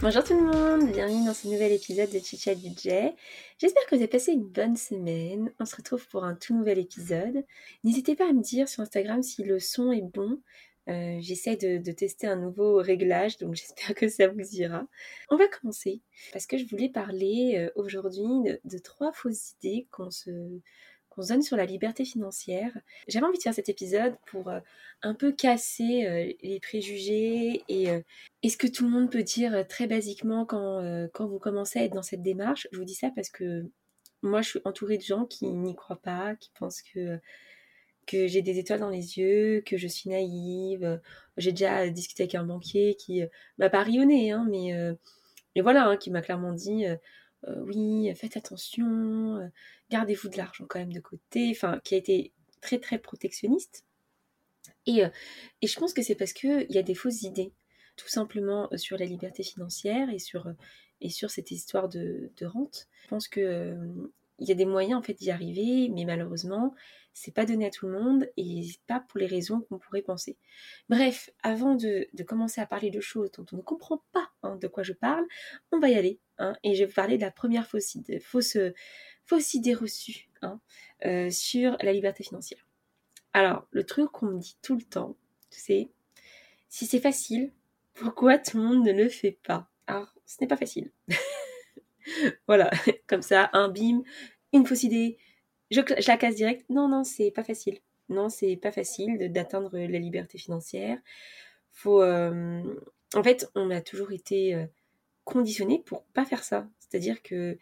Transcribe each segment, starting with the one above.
Bonjour tout le monde, bienvenue dans ce nouvel épisode de Chit Budget. J'espère que vous avez passé une bonne semaine. On se retrouve pour un tout nouvel épisode. N'hésitez pas à me dire sur Instagram si le son est bon. Euh, j'essaie de, tester un nouveau réglage, donc j'espère que ça vous ira. On va commencer parce que je voulais parler euh, aujourd'hui de, trois fausses idées qu'on se, qu'on se donne sur la liberté financière. J'avais envie de faire cet épisode pour euh, un peu casser les préjugés et, est ce que tout le monde peut dire très basiquement quand, quand vous commencez à être dans cette démarche? Je vous dis ça parce que moi, je suis entourée de gens qui n'y croient pas, qui pensent que que j'ai des étoiles dans les yeux, que je suis naïve. J'ai déjà discuté avec un banquier qui euh, m'a pas rionné, hein, mais, euh, voilà, hein, qui m'a clairement dit euh, oui, faites attention, gardez-vous de l'argent quand même de côté, enfin, qui a été très très protectionniste. Et, et je pense que c'est parce qu'il y a des fausses idées, tout simplement sur la liberté financière et sur, et sur cette histoire de, de rente. Je pense qu'il il y a des moyens en fait d'y arriver, mais malheureusement, c'est pas donné à tout le monde et pas pour les raisons qu'on pourrait penser. Bref, avant de, commencer à parler de choses dont on ne comprend pas hein, de quoi je parle, on va y aller. Hein, et je vais vous parler de la première fausse idée, fausse, fausse reçue hein, euh, sur la liberté financière. Alors, le truc qu'on me dit tout le temps, c'est si c'est facile, pourquoi tout le monde ne le fait pas? Alors, ce n'est pas facile. voilà, comme ça, un bim, une fausse idée, je, la casse direct. Non, non, c'est pas facile. Non, c'est pas facile d'atteindre la liberté financière. Faut, euh, en fait, on a toujours été euh, conditionné pour pas faire ça. C'est-à-dire que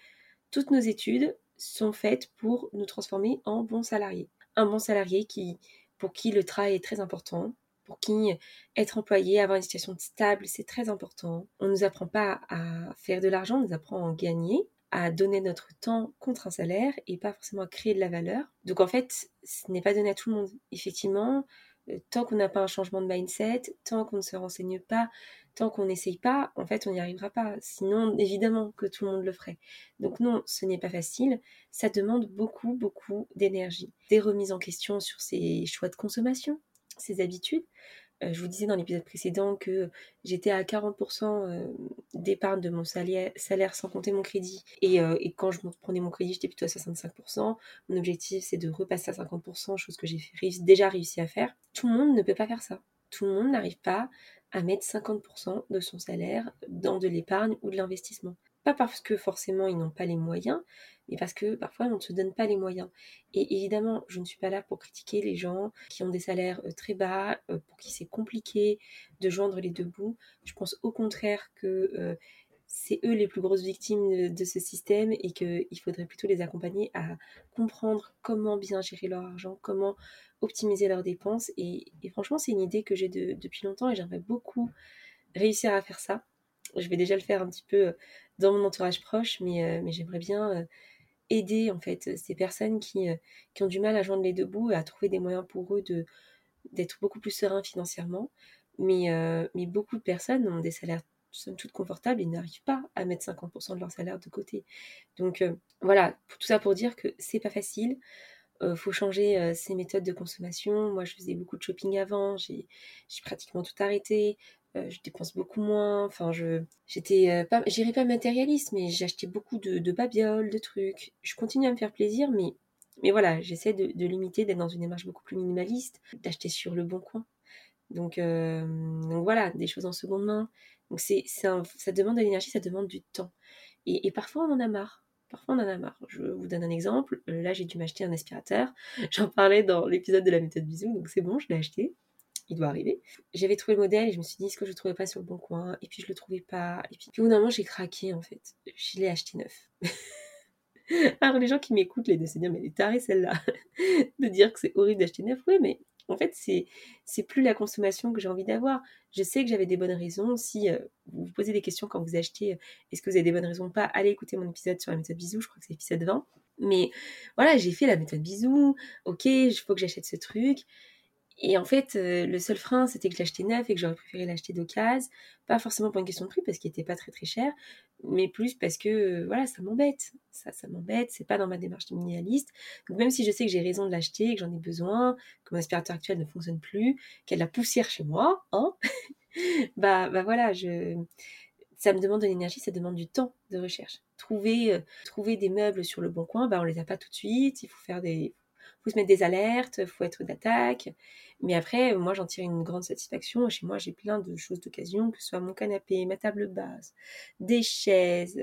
toutes nos études sont faites pour nous transformer en bons salariés. Un bon salarié qui, pour qui le travail est très important, pour qui être employé, avoir une situation stable, c'est très important. On ne nous apprend pas à faire de l'argent, on nous apprend à en gagner à donner notre temps contre un salaire et pas forcément à créer de la valeur. Donc en fait, ce n'est pas donné à tout le monde. Effectivement, euh, tant qu'on n'a pas un changement de mindset, tant qu'on ne se renseigne pas, tant qu'on n'essaye pas, en fait, on n'y arrivera pas. Sinon, évidemment que tout le monde le ferait. Donc non, ce n'est pas facile. Ça demande beaucoup, beaucoup d'énergie. Des remises en question sur ses choix de consommation, ses habitudes, euh, je vous disais dans l'épisode précédent que j'étais à 40% euh, d'épargne de mon salaire, sans compter mon crédit. Euh, et, quand je prenais mon crédit, j'étais plutôt à 65%. Mon objectif, c'est de repasser à 50%, chose que j'ai déjà réussi à faire. Tout le monde ne peut pas faire ça. Tout le monde n'arrive pas à mettre 50% de son salaire dans de l'épargne ou de l'investissement. Pas parce que forcément ils n'ont pas les moyens, mais parce que parfois on ne se donne pas les moyens. Et évidemment, je ne suis pas là pour critiquer les gens qui ont des salaires euh, très bas, euh, pour qui c'est compliqué de joindre les deux bouts. Je pense au contraire que euh, c'est eux les plus grosses victimes de ce système et qu'il faudrait plutôt les accompagner à comprendre comment bien gérer leur argent, comment optimiser leurs dépenses. Et, franchement, c'est une idée que j'ai depuis longtemps et j'aimerais beaucoup réussir à faire ça. Je vais déjà le faire un petit peu dans mon entourage proche, mais, euh, j'aimerais bien euh, aider en fait ces personnes qui, euh, qui, ont du mal à joindre les deux bouts et à trouver des moyens pour eux d'être beaucoup plus sereins financièrement. Mais, mais beaucoup de personnes ont des salaires somme toute confortables et n'arrivent pas à mettre 50% de leur salaire de côté. Donc voilà, tout ça pour dire que c'est pas facile. Il faut changer ses méthodes de consommation. Moi, je faisais beaucoup de shopping avant, j'ai pratiquement tout arrêté. Euh, je dépense beaucoup moins. Enfin, je, j'étais euh, pas, pas matérialiste, mais j'achetais beaucoup de, babioles, de trucs. Je continue à me faire plaisir, mais, mais voilà, j'essaie de, limiter, d'être dans une démarche beaucoup plus minimaliste, d'acheter sur le bon coin. Euh, donc voilà, des choses en seconde main. Donc ça demande de l'énergie, ça demande du temps. Et, parfois on en a marre. Parfois on en a marre. Je vous donne un exemple. Là j'ai dû m'acheter un aspirateur. J'en parlais dans l'épisode de la méthode bisou, donc c'est bon, je l'ai acheté il doit arriver. J'avais trouvé le modèle et je me suis dit, est-ce que je le trouvais pas sur le bon coin? Et puis je le trouvais pas. Et puis, puis au bout d'un moment, j'ai craqué en fait. Je l'ai acheté neuf. Alors les gens qui m'écoutent, les deux se dire, mais elle est tarée celle-là, de dire que c'est horrible d'acheter neuf. Oui, mais en fait, c'est, plus la consommation que j'ai envie d'avoir. Je sais que j'avais des bonnes raisons. Si euh, vous vous posez des questions quand vous achetez, euh, est-ce que vous avez des bonnes raisons ou pas Allez écouter mon épisode sur la méthode bisou, je crois que c'est l'épisode 20. Mais voilà, j'ai fait la méthode bisou, ok, il faut que j'achète ce truc. Et en fait, euh, le seul frein, c'était que l'acheter neuf et que j'aurais préféré l'acheter d'occasion. Pas forcément pour une question de prix, parce qu'il n'était pas très très cher, mais plus parce que, euh, voilà, ça m'embête. Ça, ça m'embête, c'est pas dans ma démarche minimaliste. Donc même si je sais que j'ai raison de l'acheter, que j'en ai besoin, que mon aspirateur actuel ne fonctionne plus, qu'il y a de la poussière chez moi, hein, bah, bah voilà, je... ça me demande de l'énergie, ça demande du temps de recherche. Trouver, euh, trouver des meubles sur le bon coin, bah on les a pas tout de suite, il faut faire des faut se mettre des alertes, faut être d'attaque. Mais après, moi, j'en tire une grande satisfaction. Chez moi, j'ai plein de choses d'occasion, que ce soit mon canapé, ma table basse, des chaises.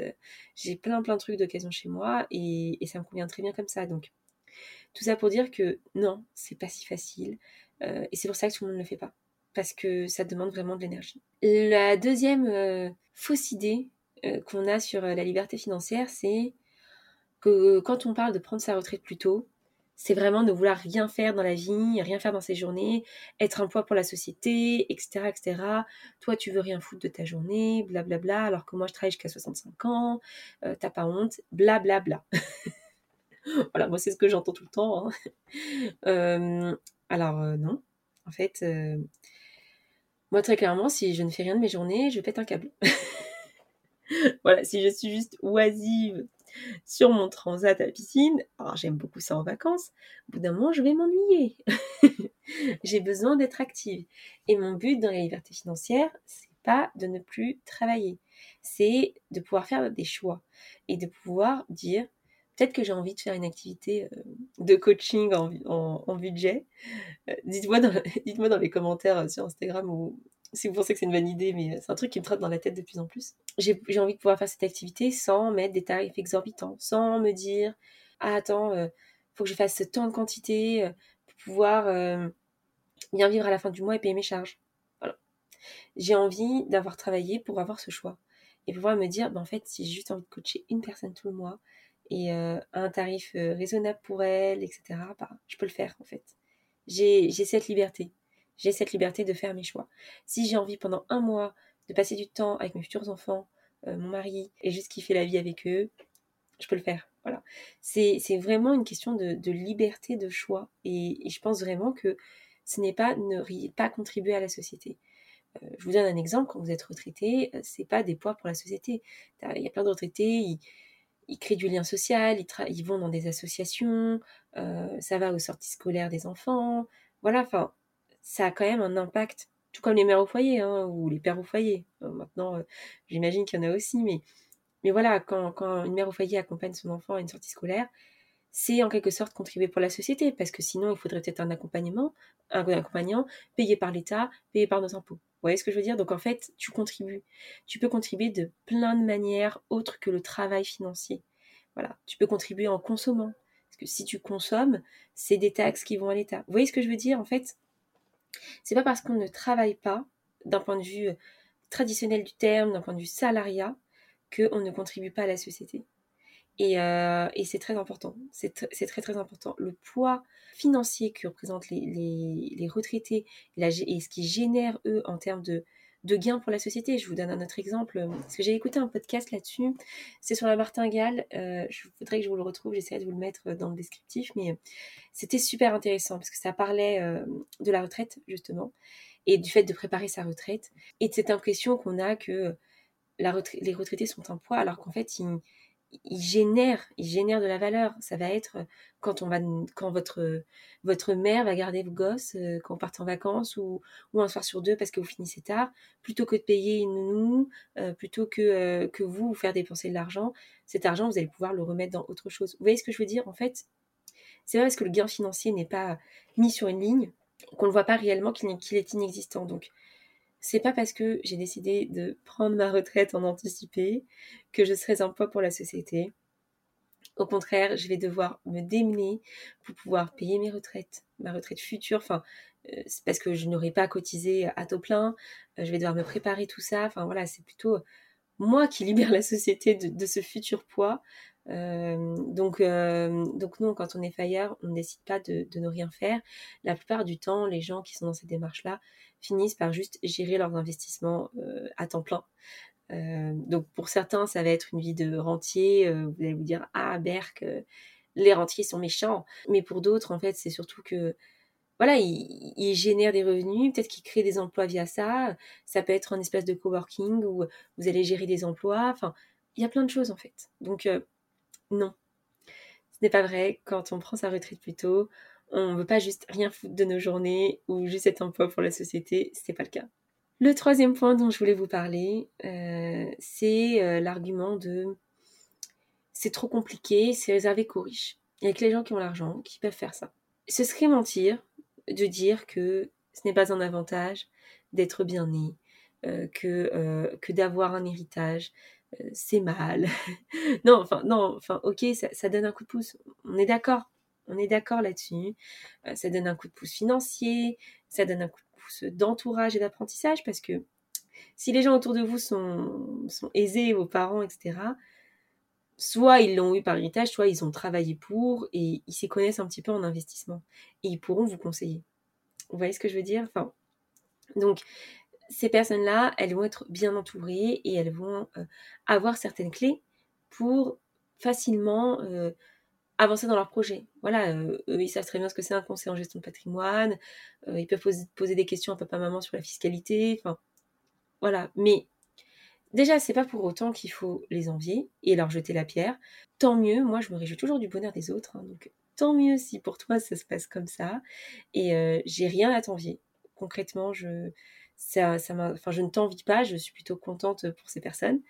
J'ai plein, plein de trucs d'occasion chez moi et, ça me convient très bien comme ça. Donc, tout ça pour dire que non, c'est pas si facile. Euh, et c'est pour ça que tout le monde ne le fait pas. Parce que ça demande vraiment de l'énergie. La deuxième euh, fausse idée euh, qu'on a sur la liberté financière, c'est que quand on parle de prendre sa retraite plus tôt, c'est vraiment ne vouloir rien faire dans la vie, rien faire dans ses journées, être un poids pour la société, etc., etc. Toi, tu veux rien foutre de ta journée, blablabla, bla bla, alors que moi, je travaille jusqu'à 65 ans, euh, t'as pas honte, blablabla. Bla bla. voilà, moi, c'est ce que j'entends tout le temps. Hein. Euh, alors, euh, non. En fait, moi, très clairement, si je ne fais rien de mes journées, je pète un câble. voilà, si je suis juste oisive sur mon transat à piscine. Alors j'aime beaucoup ça en vacances. Au bout d'un moment, je vais m'ennuyer. J'ai besoin d'être active. Et mon but dans la liberté financière, c'est pas de ne plus travailler. C'est de pouvoir faire des choix et de pouvoir dire peut-être que j'ai envie de faire une activité euh, de coaching en, budget. Euh, dites-moi dans, les commentaires sur Instagram ou, si vous pensez que c'est une bonne idée, mais euh, c'est un truc qui me trotte dans la tête de plus en plus. J'ai envie de pouvoir faire cette activité sans mettre des tarifs exorbitants, sans me dire ah attends, euh, faut que je fasse tant de quantité euh, pour pouvoir bien vivre à la fin du mois et payer mes charges. J'ai envie d'avoir travaillé pour avoir ce choix et pouvoir me dire bah, en fait si j'ai juste envie de coacher une personne tout le mois et à un tarif raisonnable pour elle, etc. Bah, je peux le faire en fait. J'ai cette liberté j'ai cette liberté de faire mes choix. Si j'ai envie pendant un mois de passer du temps avec mes futurs enfants, euh, mon mari, et juste kiffer la vie avec eux, je peux le faire. Voilà. C'est vraiment une question de, liberté de choix. Et, je pense vraiment que ce n'est pas ne pas contribuer à la société. Euh, je vous donne un exemple, quand vous êtes retraité, euh, c'est pas des poids pour la société. Il y a plein de retraités, ils, créent du lien social, ils, vont dans des associations, ça va aux sorties scolaires des enfants. Voilà, enfin, ça a quand même un impact, tout comme les mères au foyer hein, ou les pères au foyer. Euh, maintenant, euh, j'imagine qu'il y en a aussi, mais, mais voilà, quand, quand, une mère au foyer accompagne son enfant à une sortie scolaire, c'est en quelque sorte contribuer pour la société, parce que sinon, il faudrait peut-être un accompagnement, un accompagnant payé par l'État, payé par nos impôts. Vous voyez ce que je veux dire? Donc en fait, tu contribues. Tu peux contribuer de plein de manières autres que le travail financier. Voilà, tu peux contribuer en consommant. Parce que si tu consommes, c'est des taxes qui vont à l'État. Vous voyez ce que je veux dire? En fait, c'est pas parce qu'on ne travaille pas, d'un point de vue traditionnel du terme, d'un point de vue salariat, qu'on ne contribue pas à la société. Et, euh, c'est très important. C'est très très important. Le poids financier que représentent les, retraités et, ce qui génère eux en termes de, de gains pour la société. Je vous donne un autre exemple, parce que j'ai écouté un podcast là-dessus, c'est sur la martingale, euh, je voudrais que je vous le retrouve, j'essaierai de vous le mettre dans le descriptif, mais c'était super intéressant, parce que ça parlait euh, de la retraite, justement, et du fait de préparer sa retraite, et de cette impression qu'on a que les retraités sont un poids, alors qu'en fait, ils il génère, il génère de la valeur. Ça va être euh, quand on va, quand votre votre mère va garder vos gosses euh, quand on part en vacances ou, ou un soir sur deux parce que vous finissez tard, plutôt que de payer une nounou, euh, plutôt que que vous vous faire dépenser de l'argent. Cet argent, vous allez pouvoir le remettre dans autre chose. Vous voyez ce que je veux dire? En fait, c'est vrai parce que le gain financier n'est pas mis sur une ligne qu'on ne voit pas réellement qu'il est inexistant. Donc c'est pas parce que j'ai décidé de prendre ma retraite en anticipé que je serai un poids pour la société. Au contraire, je vais devoir me démener pour pouvoir payer mes retraites, ma retraite future. Enfin, euh, c'est parce que je n'aurai pas cotisé à taux plein. Euh, je vais devoir me préparer tout ça. Enfin voilà, c'est plutôt moi qui libère la société de, ce futur poids. Euh, donc, donc non, quand on est faillard, on ne décide pas de, de, ne rien faire. La plupart du temps, les gens qui sont dans cette démarche-là finissent par juste gérer leurs investissements euh, à temps plein. Euh, donc pour certains, ça va être une vie de rentier. Euh, vous allez vous dire, ah, Berk, les rentiers sont méchants. Mais pour d'autres, en fait, c'est surtout que voilà, ils, génèrent des revenus, peut-être qu'ils créent des emplois via ça. Ça peut être un espace de coworking où vous allez gérer des emplois. Enfin, il y a plein de choses en fait. Donc, non. Ce n'est pas vrai. Quand on prend sa retraite plus tôt, on ne veut pas juste rien foutre de nos journées ou juste être emploi pour la société. Ce n'est pas le cas. Le troisième point dont je voulais vous parler, euh, c'est euh, l'argument de c'est trop compliqué, c'est réservé qu'aux riches. Il n'y a que les gens qui ont l'argent qui peuvent faire ça. Ce serait mentir de dire que ce n'est pas un avantage d'être bien né, euh, que, que d'avoir un héritage, c'est mal. non, enfin, non, enfin, ok, ça, donne un coup de pouce. On est d'accord. On est d'accord là-dessus. ça donne un coup de pouce financier, ça donne un coup de pouce d'entourage et d'apprentissage parce que si les gens autour de vous sont, aisés, vos parents, etc., soit ils l'ont eu par héritage, soit ils ont travaillé pour et ils s'y connaissent un petit peu en investissement. Et ils pourront vous conseiller. Vous voyez ce que je veux dire? Donc, ces personnes-là, elles vont être bien entourées et elles vont euh, avoir certaines clés pour facilement euh, avancer dans leur projet. Voilà, euh, eux, ils savent très bien ce que c'est un conseil en gestion de patrimoine, ils peuvent poser, des questions à papa-maman sur la fiscalité, enfin, voilà. Mais Déjà, c'est pas pour autant qu'il faut les envier et leur jeter la pierre. Tant mieux, moi je me réjouis toujours du bonheur des autres, hein, donc tant mieux si pour toi ça se passe comme ça. Et euh, j'ai rien à t'envier. Concrètement, je, ça, ça je ne t'envie pas, je suis plutôt contente pour ces personnes.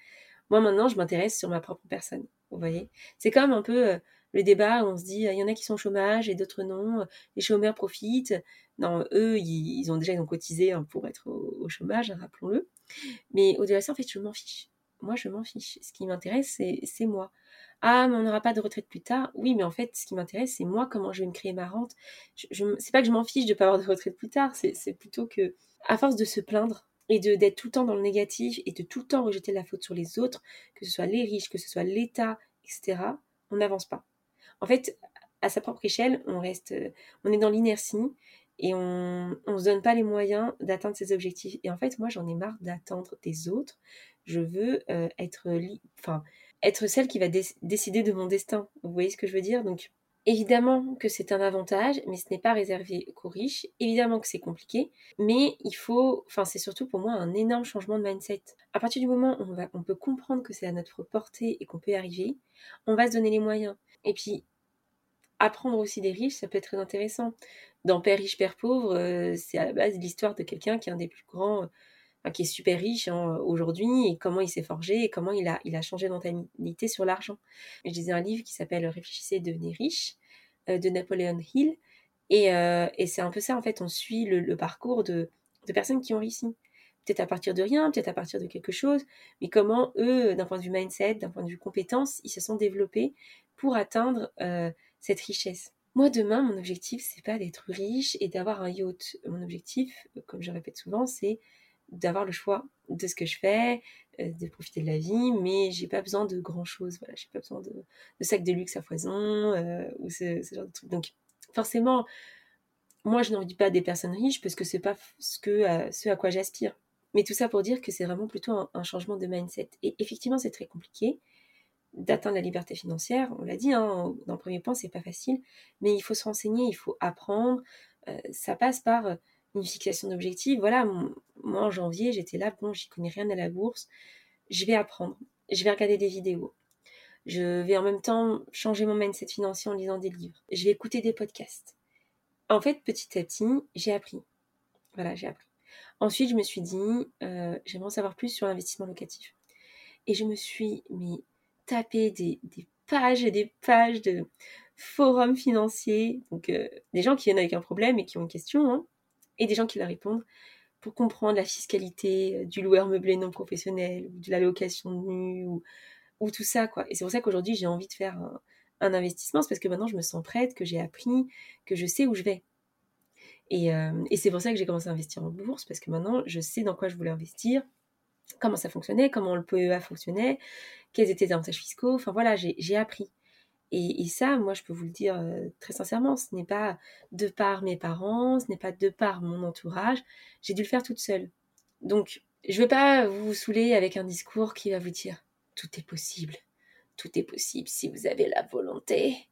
Moi maintenant, je m'intéresse sur ma propre personne. Vous voyez C'est comme un peu euh, le débat on se dit il y en a qui sont au chômage et d'autres non. Les chômeurs profitent. Non, eux, ils, ont déjà cotisé hein, pour être au, chômage, rappelons-le. Mais au-delà de ça, en fait, je m'en fiche. Moi, je m'en fiche. Ce qui m'intéresse, c'est moi. Ah, mais on n'aura pas de retraite plus tard. Oui, mais en fait, ce qui m'intéresse, c'est moi, comment je vais me créer ma rente. Je, je c'est pas que je m'en fiche de ne pas avoir de retraite plus tard, c'est plutôt que, à force de se plaindre et d'être tout le temps dans le négatif et de tout le temps rejeter la faute sur les autres, que ce soit les riches, que ce soit l'État, etc., on n'avance pas. En fait, à sa propre échelle, on reste, on est dans l'inertie et on ne se donne pas les moyens d'atteindre ses objectifs. Et en fait, moi, j'en ai marre d'attendre des autres. Je veux euh, être, enfin, être celle qui va décider de mon destin. Vous voyez ce que je veux dire? Donc, évidemment que c'est un avantage, mais ce n'est pas réservé qu'aux riches. Évidemment que c'est compliqué, mais il faut, enfin, c'est surtout pour moi un énorme changement de mindset. À partir du moment où on, va, on peut comprendre que c'est à notre portée et qu'on peut y arriver, on va se donner les moyens. Et puis, apprendre aussi des riches, ça peut être très intéressant. Dans Père riche, Père pauvre, euh, c'est à la base l'histoire de quelqu'un qui est un des plus grands, qui est super riche hein, aujourd'hui, et comment il s'est forgé, et comment il a, il a changé d'entalité sur l'argent. Je lisais un livre qui s'appelle Réfléchissez et devenez riche, euh, de Napoléon Hill, et, euh, et c'est un peu ça, en fait, on suit le, parcours de, de personnes qui ont réussi à partir de rien, peut-être à partir de quelque chose, mais comment eux, d'un point de vue mindset, d'un point de vue compétence, ils se sont développés pour atteindre cette richesse. Moi, demain, mon objectif, c'est pas d'être riche et d'avoir un yacht. Mon objectif, comme je répète souvent, c'est d'avoir le choix de ce que je fais, euh, de profiter de la vie, mais j'ai pas besoin de grand chose. Voilà, j'ai pas besoin de, sacs de luxe à foison euh, ou ce, genre de trucs. Donc, forcément, moi, je n'en dis pas des personnes riches parce que c'est pas ce, que, euh, ce à quoi j'aspire. Mais tout ça pour dire que c'est vraiment plutôt un, changement de mindset. Et effectivement, c'est très compliqué d'atteindre la liberté financière. On l'a dit, hein, dans le premier point, c'est pas facile, mais il faut se renseigner, il faut apprendre. Euh, ça passe par euh, une fixation d'objectifs. Voilà, moi en janvier, j'étais là, bon, j'y connais rien à la bourse, je vais apprendre, je vais regarder des vidéos. Je vais en même temps changer mon mindset financier en lisant des livres. Je vais écouter des podcasts. En fait, petit à petit, j'ai appris. Voilà, j'ai appris. Ensuite, je me suis dit, euh, j'aimerais en savoir plus sur l'investissement locatif. Et je me suis mis taper des, pages et des pages de forums financiers, donc euh, des gens qui viennent avec un problème et qui ont une question, hein, et des gens qui la répondent pour comprendre la fiscalité euh, du loueur meublé non professionnel, de la location ou, ou tout ça, quoi. Et c'est pour ça qu'aujourd'hui, j'ai envie de faire un, investissement, c'est parce que maintenant, je me sens prête, que j'ai appris, que je sais où je vais. Et, euh, et c'est pour ça que j'ai commencé à investir en bourse, parce que maintenant, je sais dans quoi je voulais investir, comment ça fonctionnait, comment le PEA fonctionnait, quels étaient les avantages fiscaux. Enfin voilà, j'ai appris. Et, ça, moi, je peux vous le dire euh, très sincèrement, ce n'est pas de par mes parents, ce n'est pas de par mon entourage. J'ai dû le faire toute seule. Donc, je ne veux pas vous saouler avec un discours qui va vous dire tout est possible. Tout est possible si vous avez la volonté.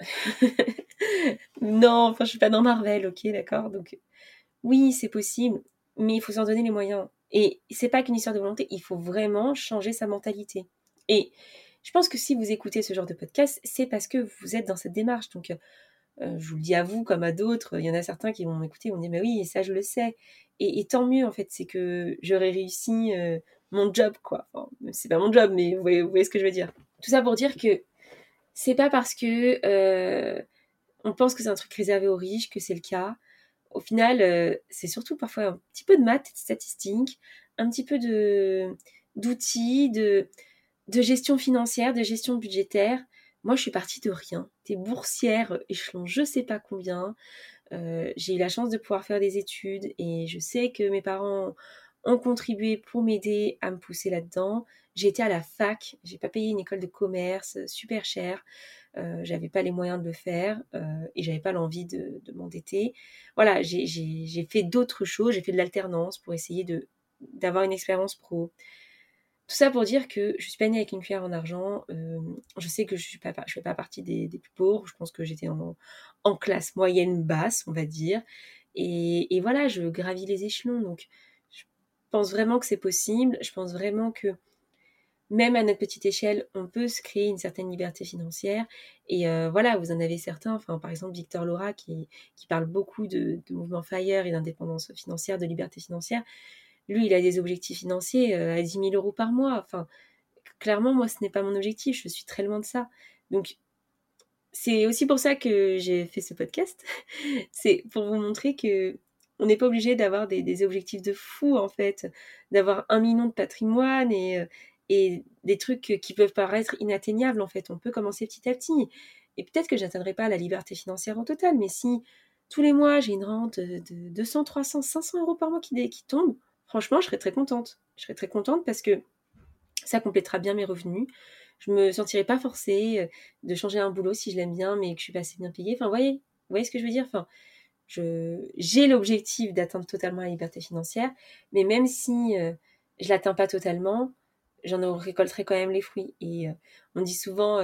non, enfin, je suis pas dans Marvel, ok, d'accord. Donc, oui, c'est possible, mais il faut s'en donner les moyens. Et c'est pas qu'une histoire de volonté, il faut vraiment changer sa mentalité. Et je pense que si vous écoutez ce genre de podcast, c'est parce que vous êtes dans cette démarche. Donc, euh, je vous le dis à vous comme à d'autres, il y en a certains qui vont m'écouter, vont dire, mais oui, ça je le sais. Et, tant mieux, en fait, c'est que j'aurais réussi euh, mon job, quoi. C'est pas mon job, mais vous voyez, ce que je veux dire. Tout ça pour dire que c'est pas parce que euh, on pense que c'est un truc réservé aux riches que c'est le cas. Au final, c'est surtout parfois un petit peu de maths, de statistiques, un petit peu d'outils, de, gestion financière, de gestion budgétaire. Moi, je suis partie de rien. T'es boursière, échelon je sais pas combien. Euh, j'ai eu la chance de pouvoir faire des études et je sais que mes parents ont contribué pour m'aider à me pousser là-dedans. Été à la fac, j'ai pas payé une école de commerce super chère, euh, j'avais pas les moyens de le faire euh, et j'avais pas l'envie de, de m'endetter. Voilà, j'ai fait d'autres choses, j'ai fait de l'alternance pour essayer d'avoir une expérience pro. Tout ça pour dire que je suis pas née avec une cuillère en argent. Euh, je sais que je suis pas, je fais pas partie des, plus pauvres. Je pense que j'étais en, en, classe moyenne basse, on va dire. Et, et, voilà, je gravis les échelons. Donc, pense vraiment que c'est possible. Je pense vraiment que même à notre petite échelle, on peut se créer une certaine liberté financière. Et euh, voilà, vous en avez certains. Enfin, par exemple, Victor Laura qui, parle beaucoup de, de mouvement FIRE et d'indépendance financière, de liberté financière lui, il a des objectifs financiers euh, à 10 000 euros par mois. Enfin, clairement, moi, ce n'est pas mon objectif. Je suis très loin de ça. Donc, c'est aussi pour ça que j'ai fait ce podcast. c'est pour vous montrer que on n'est pas obligé d'avoir des, objectifs de fou, en fait, d'avoir un million de patrimoine et, euh, des trucs qui peuvent paraître inatteignables, en fait. On peut commencer petit à petit. Et peut-être que j'atteindrai pas la liberté financière en total, mais si tous les mois j'ai une rente de 200, 300, 500 euros par mois qui, tombe, franchement, je serais très contente. Je serais très contente parce que ça complétera bien mes revenus. Je me sentirais pas forcée euh, de changer un boulot si je l'aime bien, mais que je suis pas assez bien payée. Enfin, vous voyez, vous voyez ce que je veux dire? Je, j'ai l'objectif d'atteindre totalement la liberté financière, mais même si euh, je l'atteins pas totalement, j'en récolterai quand même les fruits. Et euh, on dit souvent,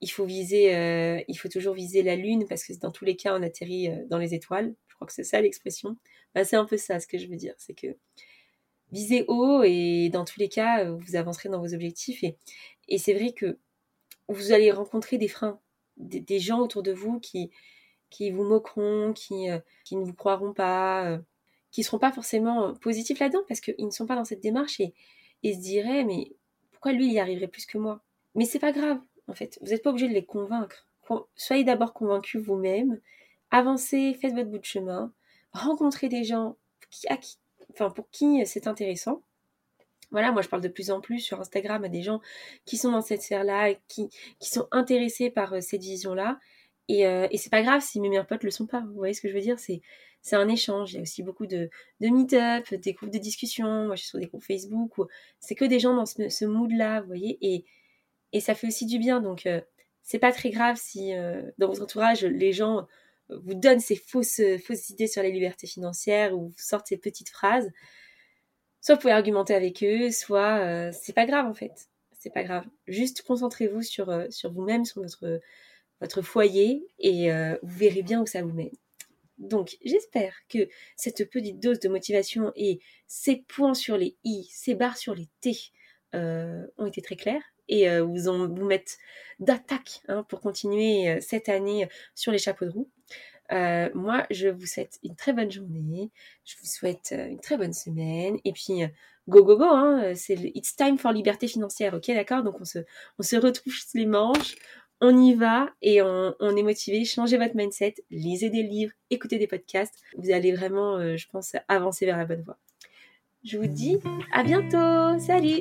il faut viser, il faut toujours viser la lune parce que dans tous les cas, on atterrit dans les étoiles. Je crois que c'est ça l'expression. Bah, c'est un peu ça ce que je veux dire. C'est que visez haut et dans tous les cas, vous avancerez dans vos objectifs. Et c'est vrai que vous allez rencontrer des freins, des, gens autour de vous qui, qui vous moqueront, qui, euh, qui ne vous croiront pas, euh, qui ne seront pas forcément positifs là-dedans parce qu'ils ne sont pas dans cette démarche et, et se diraient mais pourquoi lui il y arriverait plus que moi? Mais c'est pas grave en fait, vous n'êtes pas obligé de les convaincre. Soyez d'abord convaincus vous-même, avancez, faites votre bout de chemin, rencontrer des gens qui, enfin, pour qui c'est intéressant. Voilà, moi je parle de plus en plus sur Instagram à des gens qui sont dans cette sphère-là, qui, qui sont intéressés par euh, cette vision-là. Et, euh, et c'est pas grave si mes meilleurs potes le sont pas. Vous voyez ce que je veux dire C'est c'est un échange. Il y a aussi beaucoup de, de meet-up, des groupes de discussion. Moi, je suis sur des groupes Facebook c'est que des gens dans ce, mood-là, vous voyez. Et, et ça fait aussi du bien. Donc, euh, c'est pas très grave si dans votre entourage, les gens vous donne ces fausses, fausses idées sur les libertés financières ou sortent ces petites phrases, soit vous pouvez argumenter avec eux, soit euh, c'est pas grave en fait. C'est pas grave. Juste concentrez-vous sur, euh, sur vous-même, sur votre, votre foyer et euh, vous verrez bien où ça vous mène. Donc, j'espère que cette petite dose de motivation et ces points sur les i, ces barres sur les t ont été très clairs et vous, en, vous mettent d'attaque hein, pour continuer cette année sur les chapeaux de roue. Euh, moi, je vous souhaite une très bonne journée. Je vous souhaite euh, une très bonne semaine. Et puis, euh, go, go, go. Hein, c'est It's time for liberté financière. Ok, d'accord? Donc, on se, on se retrouve les manches. On y va et on, est motivé. Changez votre mindset. Lisez des livres. Écoutez des podcasts. Vous allez vraiment, je pense, avancer vers la bonne voie. Je vous dis à bientôt. Salut